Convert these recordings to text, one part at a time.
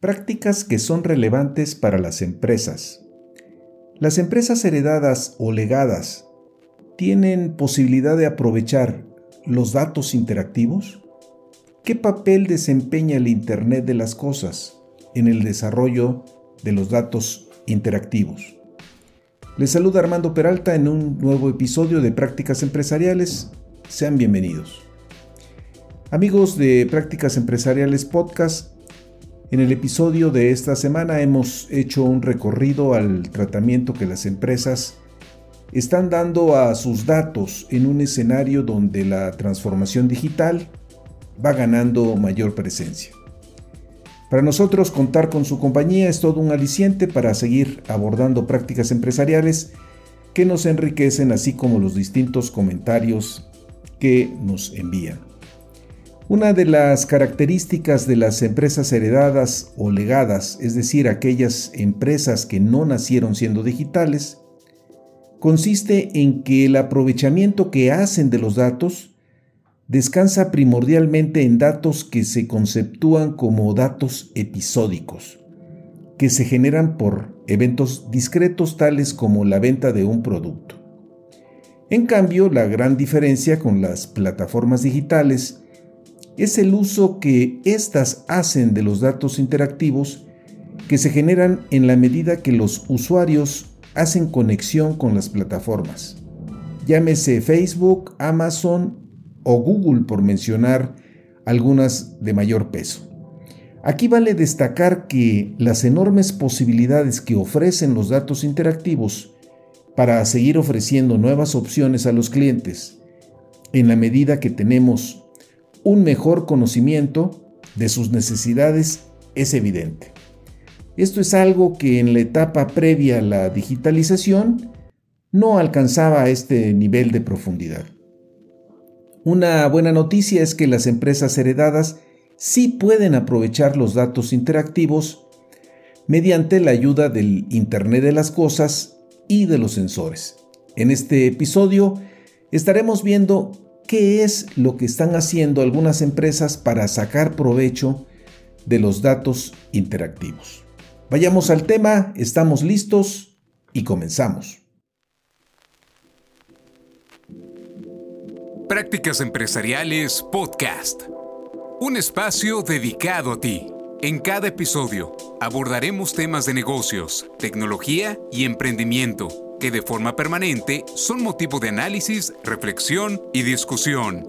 Prácticas que son relevantes para las empresas. Las empresas heredadas o legadas tienen posibilidad de aprovechar los datos interactivos. ¿Qué papel desempeña el Internet de las Cosas en el desarrollo de los datos interactivos? Les saluda Armando Peralta en un nuevo episodio de Prácticas Empresariales. Sean bienvenidos. Amigos de Prácticas Empresariales Podcast, en el episodio de esta semana hemos hecho un recorrido al tratamiento que las empresas están dando a sus datos en un escenario donde la transformación digital va ganando mayor presencia. Para nosotros contar con su compañía es todo un aliciente para seguir abordando prácticas empresariales que nos enriquecen así como los distintos comentarios que nos envían. Una de las características de las empresas heredadas o legadas, es decir, aquellas empresas que no nacieron siendo digitales, consiste en que el aprovechamiento que hacen de los datos descansa primordialmente en datos que se conceptúan como datos episódicos, que se generan por eventos discretos tales como la venta de un producto. En cambio, la gran diferencia con las plataformas digitales es el uso que éstas hacen de los datos interactivos que se generan en la medida que los usuarios hacen conexión con las plataformas. Llámese Facebook, Amazon o Google por mencionar algunas de mayor peso. Aquí vale destacar que las enormes posibilidades que ofrecen los datos interactivos para seguir ofreciendo nuevas opciones a los clientes, en la medida que tenemos un mejor conocimiento de sus necesidades es evidente. Esto es algo que en la etapa previa a la digitalización no alcanzaba este nivel de profundidad. Una buena noticia es que las empresas heredadas sí pueden aprovechar los datos interactivos mediante la ayuda del Internet de las Cosas y de los sensores. En este episodio estaremos viendo qué es lo que están haciendo algunas empresas para sacar provecho de los datos interactivos. Vayamos al tema, estamos listos y comenzamos. Prácticas Empresariales Podcast. Un espacio dedicado a ti. En cada episodio abordaremos temas de negocios, tecnología y emprendimiento que de forma permanente son motivo de análisis, reflexión y discusión.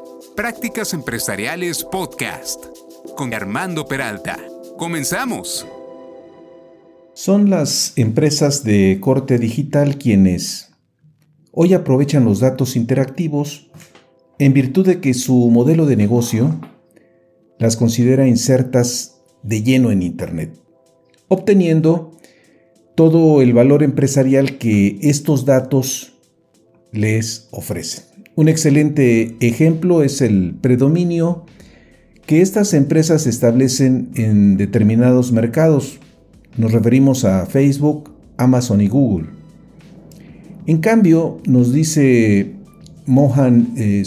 Prácticas Empresariales Podcast con Armando Peralta. Comenzamos. Son las empresas de corte digital quienes hoy aprovechan los datos interactivos en virtud de que su modelo de negocio las considera insertas de lleno en Internet obteniendo todo el valor empresarial que estos datos les ofrecen. Un excelente ejemplo es el predominio que estas empresas establecen en determinados mercados. Nos referimos a Facebook, Amazon y Google. En cambio, nos dice Mohan eh,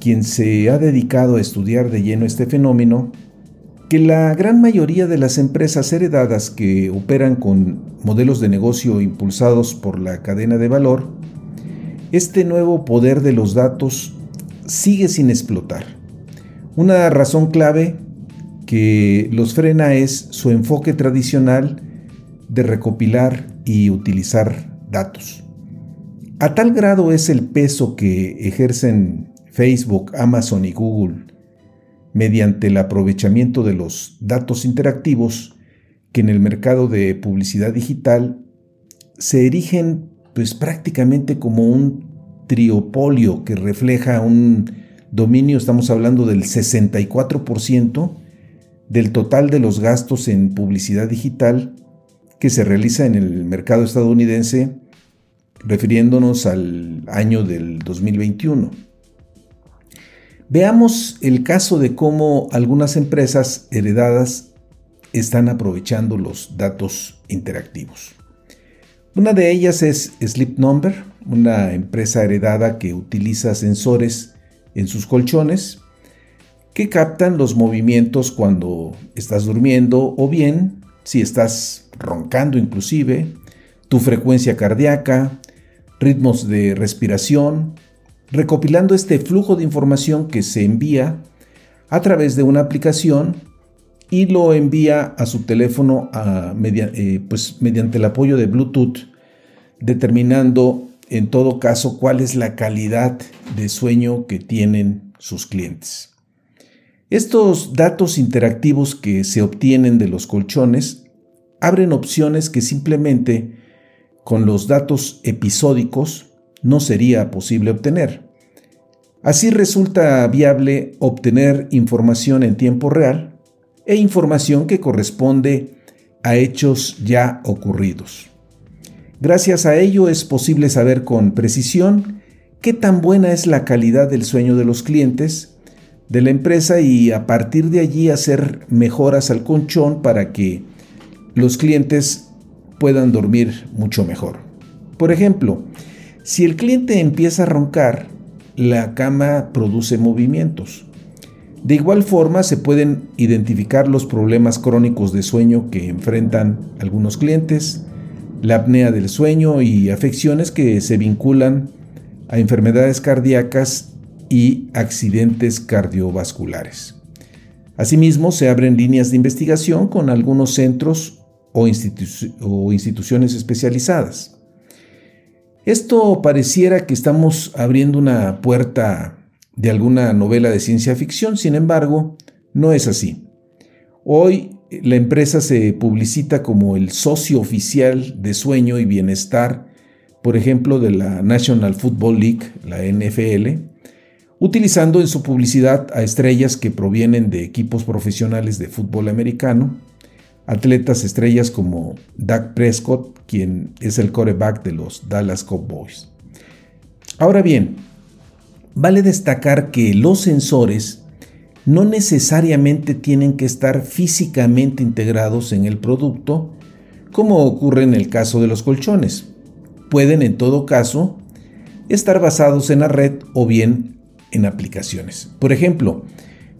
quien se ha dedicado a estudiar de lleno este fenómeno, que la gran mayoría de las empresas heredadas que operan con modelos de negocio impulsados por la cadena de valor, este nuevo poder de los datos sigue sin explotar. Una razón clave que los frena es su enfoque tradicional de recopilar y utilizar datos. A tal grado es el peso que ejercen Facebook, Amazon y Google mediante el aprovechamiento de los datos interactivos que en el mercado de publicidad digital se erigen pues prácticamente como un triopolio que refleja un dominio, estamos hablando del 64% del total de los gastos en publicidad digital que se realiza en el mercado estadounidense, refiriéndonos al año del 2021. Veamos el caso de cómo algunas empresas heredadas están aprovechando los datos interactivos. Una de ellas es Sleep Number, una empresa heredada que utiliza sensores en sus colchones que captan los movimientos cuando estás durmiendo o bien si estás roncando inclusive, tu frecuencia cardíaca, ritmos de respiración, recopilando este flujo de información que se envía a través de una aplicación y lo envía a su teléfono eh, pues, mediante el apoyo de Bluetooth, determinando en todo caso cuál es la calidad de sueño que tienen sus clientes. Estos datos interactivos que se obtienen de los colchones abren opciones que simplemente con los datos episódicos no sería posible obtener. Así resulta viable obtener información en tiempo real e información que corresponde a hechos ya ocurridos. Gracias a ello es posible saber con precisión qué tan buena es la calidad del sueño de los clientes de la empresa y a partir de allí hacer mejoras al colchón para que los clientes puedan dormir mucho mejor. Por ejemplo, si el cliente empieza a roncar, la cama produce movimientos. De igual forma se pueden identificar los problemas crónicos de sueño que enfrentan algunos clientes, la apnea del sueño y afecciones que se vinculan a enfermedades cardíacas y accidentes cardiovasculares. Asimismo, se abren líneas de investigación con algunos centros o, instituciones especializadas. Esto pareciera que estamos abriendo una puerta de alguna novela de ciencia ficción, sin embargo, no es así. Hoy la empresa se publicita como el socio oficial de sueño y bienestar, por ejemplo, de la National Football League, la NFL, utilizando en su publicidad a estrellas que provienen de equipos profesionales de fútbol americano, atletas estrellas como Dak Prescott, quien es el coreback de los Dallas Cowboys. Ahora bien, vale destacar que los sensores no necesariamente tienen que estar físicamente integrados en el producto, como ocurre en el caso de los colchones. Pueden en todo caso estar basados en la red o bien en aplicaciones. Por ejemplo,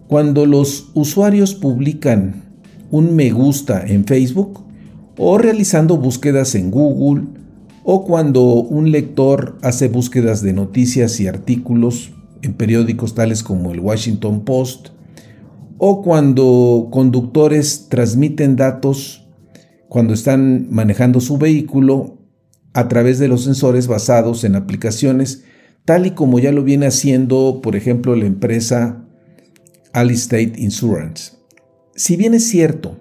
cuando los usuarios publican un me gusta en Facebook o realizando búsquedas en Google o cuando un lector hace búsquedas de noticias y artículos en periódicos tales como el Washington Post o cuando conductores transmiten datos cuando están manejando su vehículo a través de los sensores basados en aplicaciones tal y como ya lo viene haciendo, por ejemplo, la empresa State Insurance. Si bien es cierto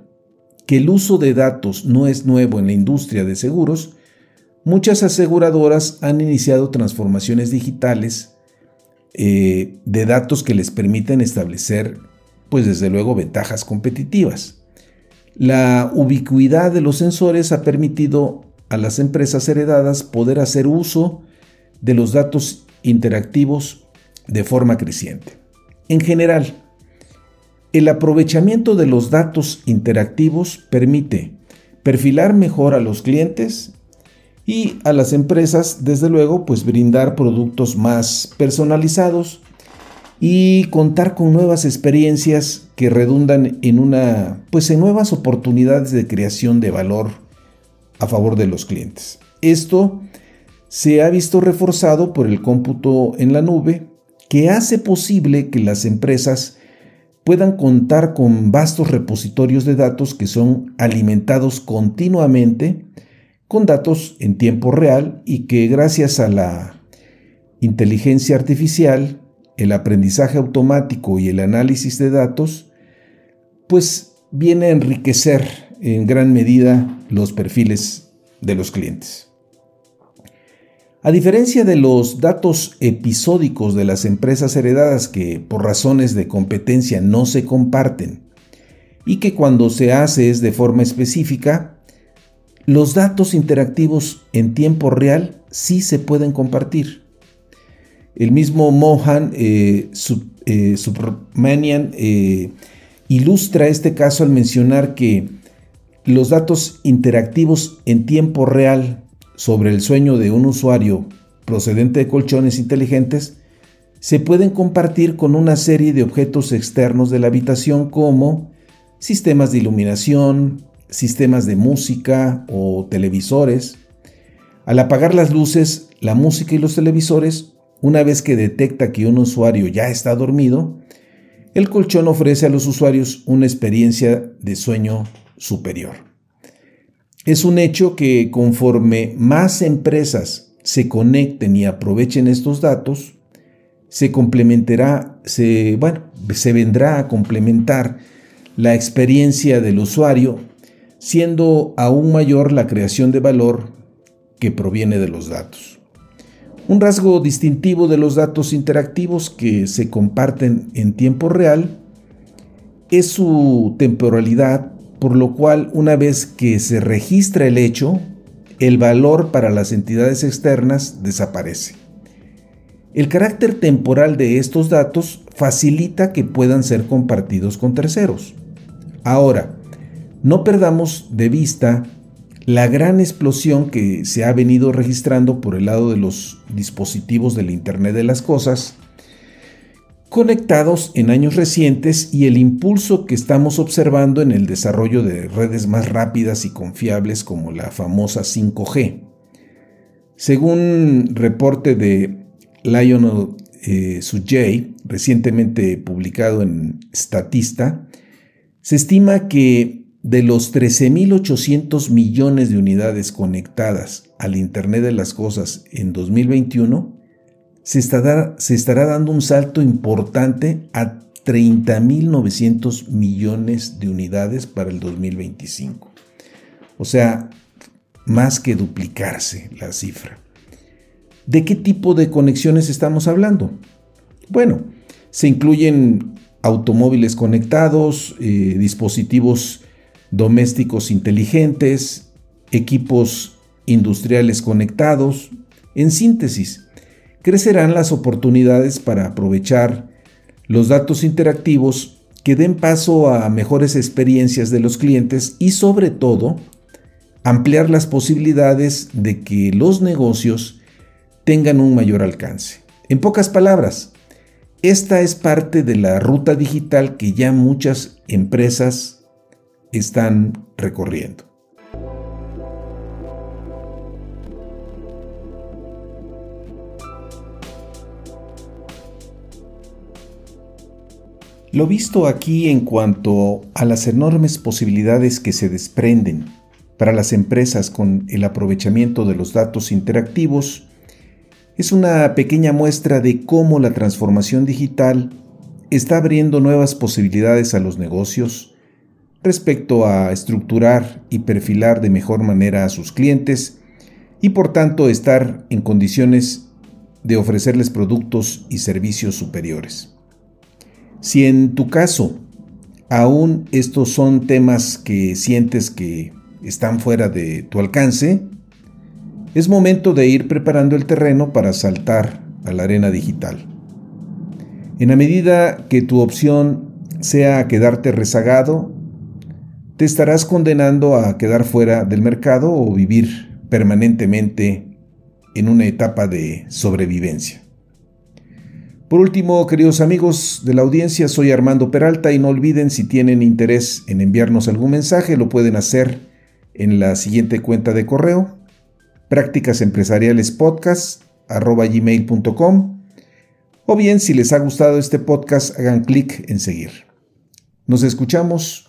que el uso de datos no es nuevo en la industria de seguros, muchas aseguradoras han iniciado transformaciones digitales eh, de datos que les permiten establecer, pues desde luego, ventajas competitivas. La ubicuidad de los sensores ha permitido a las empresas heredadas poder hacer uso de los datos interactivos de forma creciente. En general, el aprovechamiento de los datos interactivos permite perfilar mejor a los clientes y a las empresas, desde luego, pues brindar productos más personalizados y contar con nuevas experiencias que redundan en una pues en nuevas oportunidades de creación de valor a favor de los clientes. Esto se ha visto reforzado por el cómputo en la nube que hace posible que las empresas puedan contar con vastos repositorios de datos que son alimentados continuamente con datos en tiempo real y que gracias a la inteligencia artificial, el aprendizaje automático y el análisis de datos, pues viene a enriquecer en gran medida los perfiles de los clientes. A diferencia de los datos episódicos de las empresas heredadas que por razones de competencia no se comparten y que cuando se hace es de forma específica, los datos interactivos en tiempo real sí se pueden compartir. El mismo Mohan eh, eh, Subramanian eh, ilustra este caso al mencionar que los datos interactivos en tiempo real sobre el sueño de un usuario procedente de colchones inteligentes se pueden compartir con una serie de objetos externos de la habitación como sistemas de iluminación, sistemas de música o televisores. Al apagar las luces, la música y los televisores, una vez que detecta que un usuario ya está dormido, el colchón ofrece a los usuarios una experiencia de sueño superior. Es un hecho que conforme más empresas se conecten y aprovechen estos datos, se complementará, se, vendrá a complementar la experiencia del usuario, siendo aún mayor la creación de valor que proviene de los datos. Un rasgo distintivo de los datos interactivos que se comparten en tiempo real es su temporalidad, por lo cual una vez que se registra el hecho, el valor para las entidades externas desaparece. El carácter temporal de estos datos facilita que puedan ser compartidos con terceros. Ahora, no perdamos de vista la gran explosión que se ha venido registrando por el lado de los dispositivos del Internet de las Cosas conectados en años recientes y el impulso que estamos observando en el desarrollo de redes más rápidas y confiables como la famosa 5G. Según reporte de Lionel eh, Sujay, recientemente publicado en Statista, se estima que de los 13.800 millones de unidades conectadas al Internet de las Cosas en 2021, se estará, dando un salto importante a 30.900 millones de unidades para el 2025. O sea, más que duplicarse la cifra. ¿De qué tipo de conexiones estamos hablando? Bueno, se incluyen automóviles conectados, eh, dispositivos domésticos inteligentes, equipos industriales conectados. En síntesis, crecerán las oportunidades para aprovechar los datos interactivos que den paso a mejores experiencias de los clientes y sobre todo ampliar las posibilidades de que los negocios tengan un mayor alcance. En pocas palabras, esta es parte de la ruta digital que ya muchas empresas están recorriendo. Lo visto aquí en cuanto a las enormes posibilidades que se desprenden para las empresas con el aprovechamiento de los datos interactivos es una pequeña muestra de cómo la transformación digital está abriendo nuevas posibilidades a los negocios respecto a estructurar y perfilar de mejor manera a sus clientes y por tanto estar en condiciones de ofrecerles productos y servicios superiores. Si en tu caso aún estos son temas que sientes que están fuera de tu alcance, es momento de ir preparando el terreno para saltar a la arena digital. En la medida que tu opción sea quedarte rezagado, te estarás condenando a quedar fuera del mercado o vivir permanentemente en una etapa de sobrevivencia. Por último, queridos amigos de la audiencia, soy Armando Peralta y no olviden si tienen interés en enviarnos algún mensaje, lo pueden hacer en la siguiente cuenta de correo prácticas empresariales podcast gmail.com o bien si les ha gustado este podcast hagan clic en seguir. Nos escuchamos